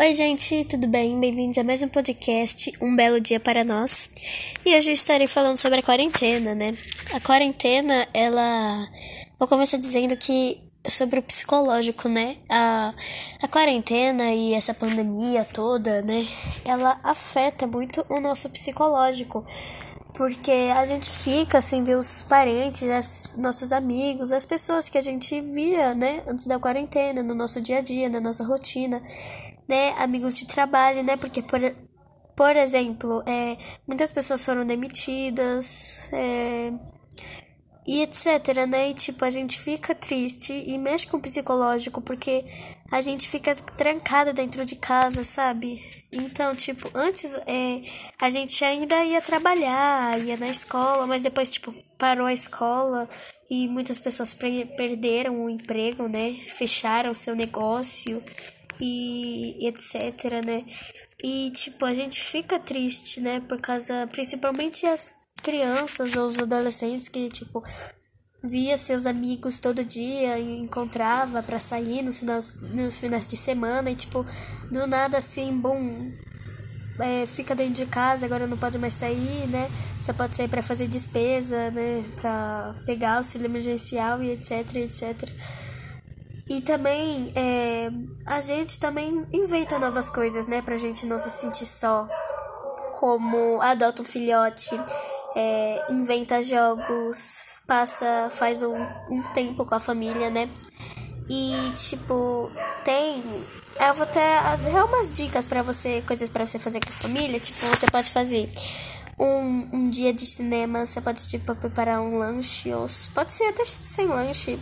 Oi, gente, tudo bem? Bem-vindos a mais um podcast, Um Belo Dia para Nós. E hoje eu estarei falando sobre a quarentena, né? A quarentena, ela. Vou começar dizendo que sobre o psicológico, né? A, a quarentena e essa pandemia toda, né? Ela afeta muito o nosso psicológico. Porque a gente fica sem ver os parentes, as, nossos amigos, as pessoas que a gente via, né, antes da quarentena, no nosso dia a dia, na nossa rotina né, amigos de trabalho, né, porque por, por exemplo, é, muitas pessoas foram demitidas, é, e etc, né, e tipo, a gente fica triste e mexe com o psicológico, porque a gente fica trancado dentro de casa, sabe? Então, tipo, antes é, a gente ainda ia trabalhar, ia na escola, mas depois, tipo, parou a escola e muitas pessoas perderam o emprego, né? Fecharam o seu negócio e etc, né? E tipo, a gente fica triste, né? Por causa, principalmente as crianças ou os adolescentes que tipo via seus amigos todo dia e encontrava para sair nos finais, nos finais de semana e tipo do nada assim, bom, é, fica dentro de casa, agora não pode mais sair, né? Só pode sair para fazer despesa, né? Para pegar auxílio emergencial e etc, etc. E também é, a gente também inventa novas coisas, né? Pra gente não se sentir só. Como adota um filhote, é, inventa jogos, passa, faz um, um tempo com a família, né? E tipo, tem. Eu vou até dar umas dicas para você, coisas para você fazer com a família. Tipo, você pode fazer um, um dia de cinema, você pode tipo preparar um lanche, ou pode ser até sem lanche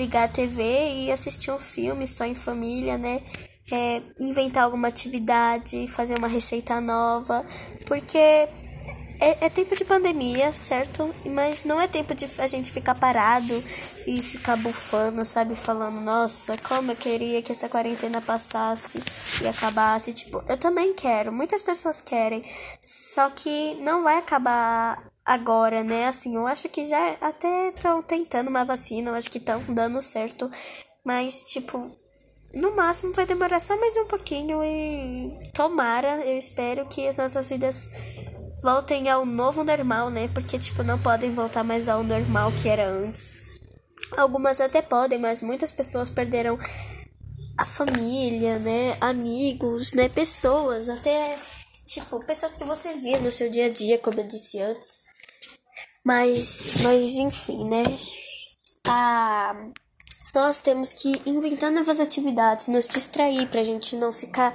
ligar a TV e assistir um filme só em família, né? É, inventar alguma atividade, fazer uma receita nova, porque é, é, tempo de pandemia, certo? Mas não é tempo de a gente ficar parado e ficar bufando, sabe? Falando, nossa, como eu queria que essa quarentena passasse e acabasse. Tipo, eu também quero, muitas pessoas querem, só que não vai acabar agora, né? Assim, eu acho que já até estão tentando uma vacina, eu acho que estão dando certo, mas tipo, no máximo vai demorar só mais um pouquinho e tomara, eu espero que as nossas vidas voltem ao novo normal, né? Porque tipo, não podem voltar mais ao normal que era antes. Algumas até podem, mas muitas pessoas perderam a família, né? Amigos, né? Pessoas, até tipo, pessoas que você via no seu dia a dia, como eu disse antes. Mas, mas enfim, né? A, nós temos que inventar novas atividades, nos distrair pra gente não ficar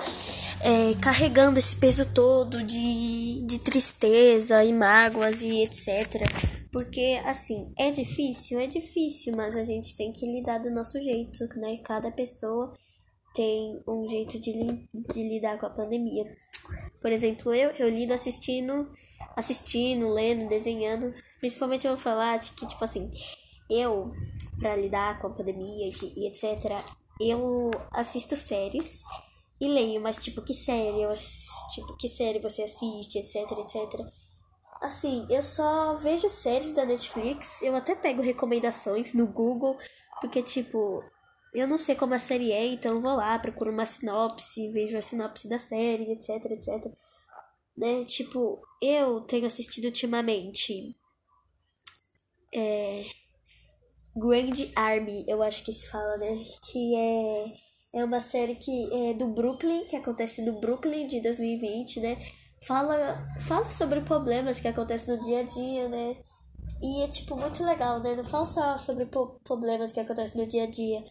é, carregando esse peso todo de, de tristeza e mágoas e etc. Porque, assim, é difícil? É difícil, mas a gente tem que lidar do nosso jeito, né? Cada pessoa tem um jeito de, de lidar com a pandemia. Por exemplo, eu, eu lido assistindo, assistindo, lendo, desenhando. Principalmente eu vou falar de que, tipo assim, eu, pra lidar com a pandemia e, etc., eu assisto séries e leio, mas tipo, que série eu tipo, que série você assiste, etc, etc. Assim, eu só vejo séries da Netflix, eu até pego recomendações no Google, porque tipo, eu não sei como a série é, então vou lá, procuro uma sinopse, vejo a sinopse da série, etc, etc. Né? Tipo, eu tenho assistido ultimamente é, Grand Army, eu acho que se fala, né? Que é, é uma série que é do Brooklyn, que acontece no Brooklyn de 2020, né? Fala, fala sobre problemas que acontecem no dia a dia, né? E é, tipo, muito legal, né? Não fala só sobre problemas que acontecem no dia a dia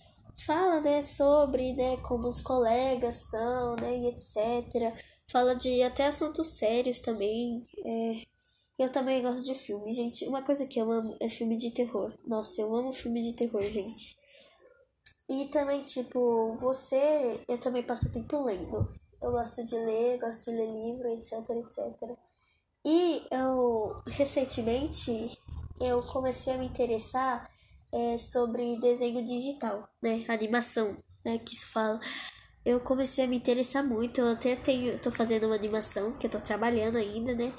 fala, né, sobre, né, como os colegas são, né, e etc. Fala de até assuntos sérios também. É, eu também gosto de filme, gente. Uma coisa que eu amo é filme de terror. Nossa, eu amo filme de terror, gente. E também, tipo, você, eu também passo tempo lendo. Eu gosto de ler, gosto de ler livro, etc, etc. E eu, recentemente, eu comecei a me interessar é, sobre desenho digital, né? Animação, né? Que se fala. Eu comecei a me interessar muito. Eu até tenho, tô fazendo uma animação que eu tô trabalhando ainda, né?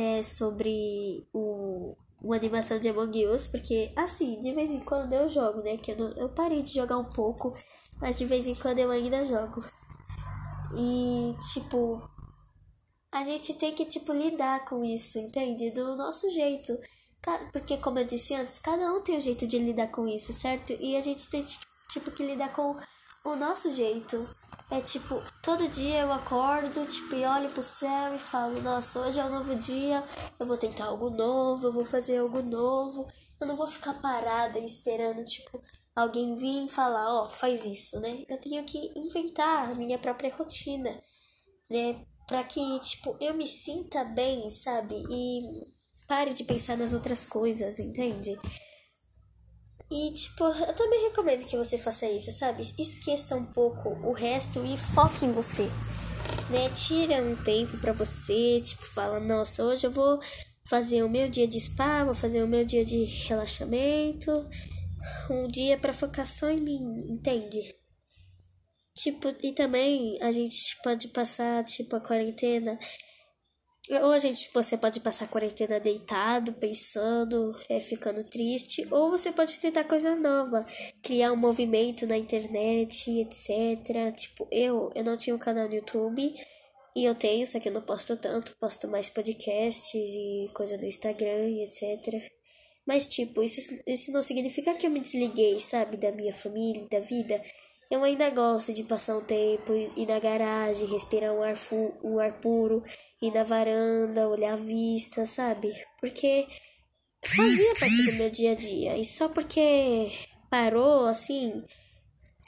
É sobre o, uma animação de Among Us, porque assim, de vez em quando eu jogo, né? Que eu, não, eu parei de jogar um pouco, mas de vez em quando eu ainda jogo. E, tipo, a gente tem que, tipo, lidar com isso, entende? Do nosso jeito. Porque, como eu disse antes, cada um tem um jeito de lidar com isso, certo? E a gente tem, tipo, que lidar com o nosso jeito. É tipo, todo dia eu acordo, tipo, e olho pro céu e falo, nossa, hoje é um novo dia, eu vou tentar algo novo, eu vou fazer algo novo. Eu não vou ficar parada esperando, tipo, alguém vir e falar, ó, oh, faz isso, né? Eu tenho que inventar a minha própria rotina, né? Pra que, tipo, eu me sinta bem, sabe? E pare de pensar nas outras coisas, entende? E, tipo, eu também recomendo que você faça isso, sabe? Esqueça um pouco o resto e foque em você. Né? Tira um tempo para você, tipo, fala, nossa, hoje eu vou fazer o meu dia de spa, vou fazer o meu dia de relaxamento, um dia para focar só em mim, entende? Tipo, e também a gente pode passar, tipo, a quarentena ou a gente, você pode passar a quarentena deitado, pensando, é, ficando triste, ou você pode tentar coisa nova, criar um movimento na internet, etc. Tipo, eu, eu não tinha um canal no YouTube, e eu tenho, só que eu não posto tanto, posto mais podcasts e coisa no Instagram e etc. Mas, tipo, isso, isso não significa que eu me desliguei, sabe, da minha família, da vida. Eu ainda gosto de passar um tempo, ir na garagem, respirar um ar, um ar puro, ir na varanda, olhar a vista, sabe? Porque fazia parte do meu dia a dia. E só porque parou, assim,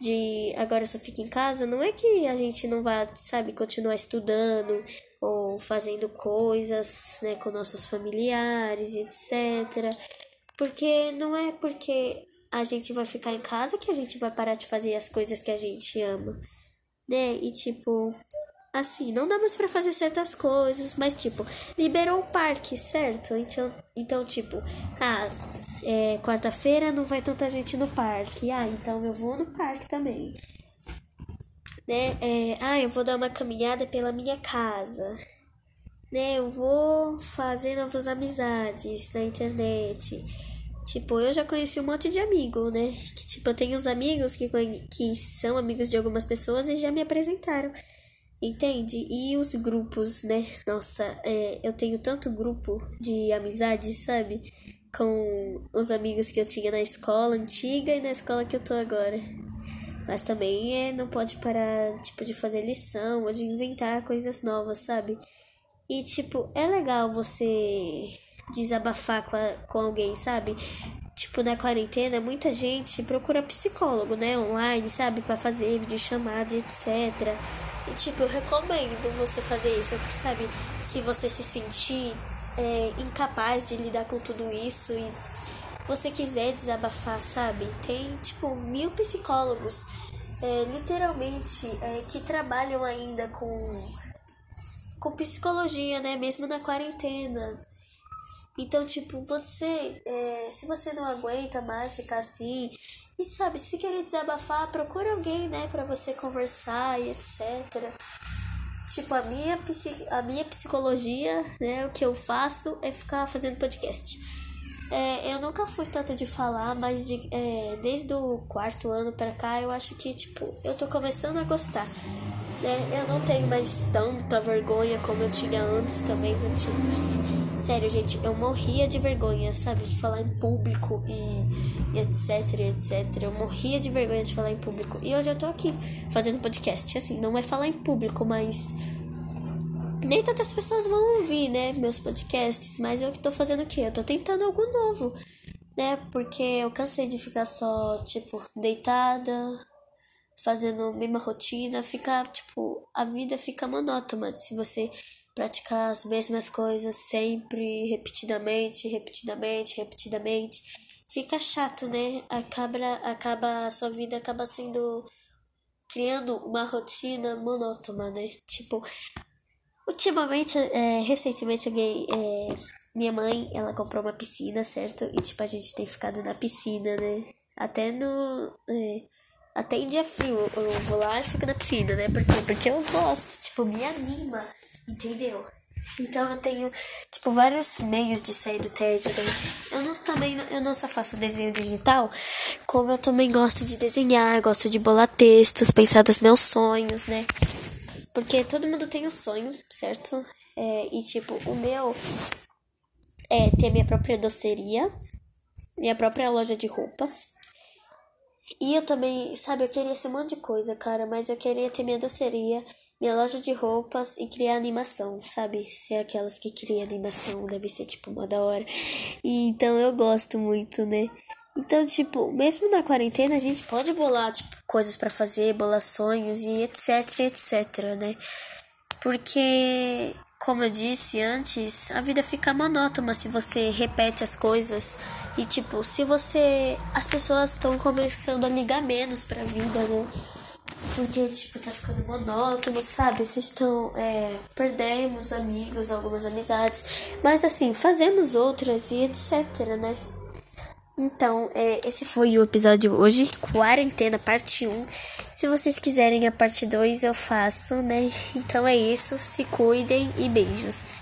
de agora só fica em casa, não é que a gente não vai, sabe, continuar estudando ou fazendo coisas, né, com nossos familiares, etc. Porque não é porque a gente vai ficar em casa que a gente vai parar de fazer as coisas que a gente ama, né? E tipo, assim, não dá mais pra fazer certas coisas, mas tipo, liberou o parque, certo? Então, então tipo, ah, é, quarta-feira não vai tanta gente no parque, ah, então eu vou no parque também. Né? É, ah, eu vou dar uma caminhada pela minha casa. Né? Eu vou fazer novas amizades na internet. Tipo, eu já conheci um monte de amigo, né? Que, tipo, eu tenho uns amigos que, que são amigos de algumas pessoas e já me apresentaram. Entende? E os grupos, né? Nossa, é, eu tenho tanto grupo de amizade, sabe? Com os amigos que eu tinha na escola antiga e na escola que eu tô agora. Mas também é, não pode parar, tipo, de fazer lição ou de inventar coisas novas, sabe? E, tipo, é legal você desabafar com, a, com alguém, sabe? Tipo, na quarentena, muita gente procura psicólogo, né? Online, sabe? para fazer videochamada, etc. E, tipo, eu recomendo você fazer isso, sabe? Se você se sentir é, incapaz de lidar com tudo isso e você quiser desabafar, sabe? Tem, tipo, mil psicólogos, é, literalmente, é, que trabalham ainda com, com psicologia, né? Mesmo na quarentena. Então, tipo, você, é, se você não aguenta mais ficar assim, e sabe, se querer desabafar, procura alguém, né, para você conversar e etc. Tipo, a minha, a minha psicologia, né, o que eu faço é ficar fazendo podcast. É, eu nunca fui tanto de falar, mas de, é, desde o quarto ano pra cá, eu acho que, tipo, eu tô começando a gostar. Né? Eu não tenho mais tanta vergonha como eu tinha antes também. Eu tinha Sério, gente, eu morria de vergonha, sabe? De falar em público e, e etc, etc. Eu morria de vergonha de falar em público. E hoje eu tô aqui fazendo podcast. Assim, não é falar em público, mas. Nem tantas pessoas vão ouvir, né? Meus podcasts. Mas eu que tô fazendo o quê? Eu tô tentando algo novo, né? Porque eu cansei de ficar só, tipo, deitada, fazendo a mesma rotina. Fica, tipo, a vida fica monótona se você praticar as mesmas coisas sempre, repetidamente, repetidamente, repetidamente, fica chato, né? Acaba, acaba a sua vida acaba sendo criando uma rotina monótona, né? Tipo, ultimamente, é, recentemente alguém, é, minha mãe, ela comprou uma piscina, certo? E tipo, a gente tem ficado na piscina, né? Até no. É, até em dia frio eu vou lá e fico na piscina, né? Porque, porque eu gosto, tipo, me anima Entendeu? Então eu tenho, tipo, vários meios de sair do tédio. Eu não, também eu não só faço desenho digital, como eu também gosto de desenhar, gosto de bolar textos, pensar dos meus sonhos, né? Porque todo mundo tem um sonho, certo? É, e tipo, o meu é ter minha própria doceria, minha própria loja de roupas. E eu também, sabe, eu queria ser um monte de coisa, cara, mas eu queria ter minha doceria, minha loja de roupas e criar animação, sabe? Ser aquelas que criam animação, deve ser tipo uma da hora. E, então eu gosto muito, né? Então, tipo, mesmo na quarentena a gente pode bolar, tipo, coisas para fazer, bolar sonhos e etc, etc, né? Porque, como eu disse antes, a vida fica monótona se você repete as coisas e, tipo, se você. As pessoas estão começando a ligar menos pra vida, né? Porque, tipo, tá ficando monótono, sabe? Vocês estão. É, perdemos amigos, algumas amizades. Mas, assim, fazemos outras e etc, né? Então, é, esse foi o episódio hoje, Quarentena, parte 1. Se vocês quiserem a parte 2, eu faço, né? Então é isso. Se cuidem e beijos.